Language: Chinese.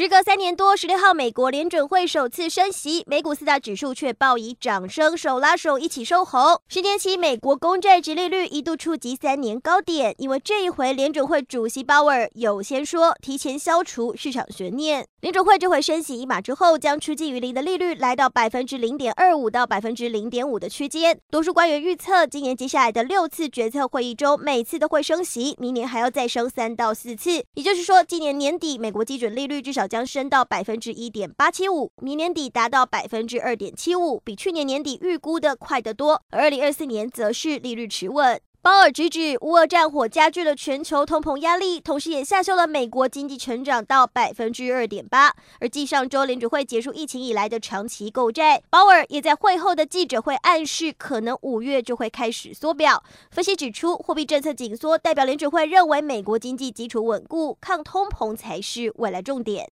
时隔三年多，十六号美国联准会首次升息，美股四大指数却报以涨声手拉手一起收红。十年期美国公债殖利率一度触及三年高点，因为这一回联准会主席鲍尔有先说提前消除市场悬念。联准会这回升息一码之后，将趋近于零的利率来到百分之零点二五到百分之零点五的区间。多数官员预测，今年接下来的六次决策会议中，每次都会升息，明年还要再升三到四次。也就是说，今年年底美国基准利率至少将升到百分之一点八七五，明年底达到百分之二点七五，比去年年底预估的快得多。而二零二四年则是利率持稳。鲍尔直指乌俄战火加剧了全球通膨压力，同时也下修了美国经济成长到百分之二点八。而继上周联准会结束疫情以来的长期购债，鲍尔也在会后的记者会暗示，可能五月就会开始缩表。分析指出，货币政策紧缩代表联准会认为美国经济基础稳固，抗通膨才是未来重点。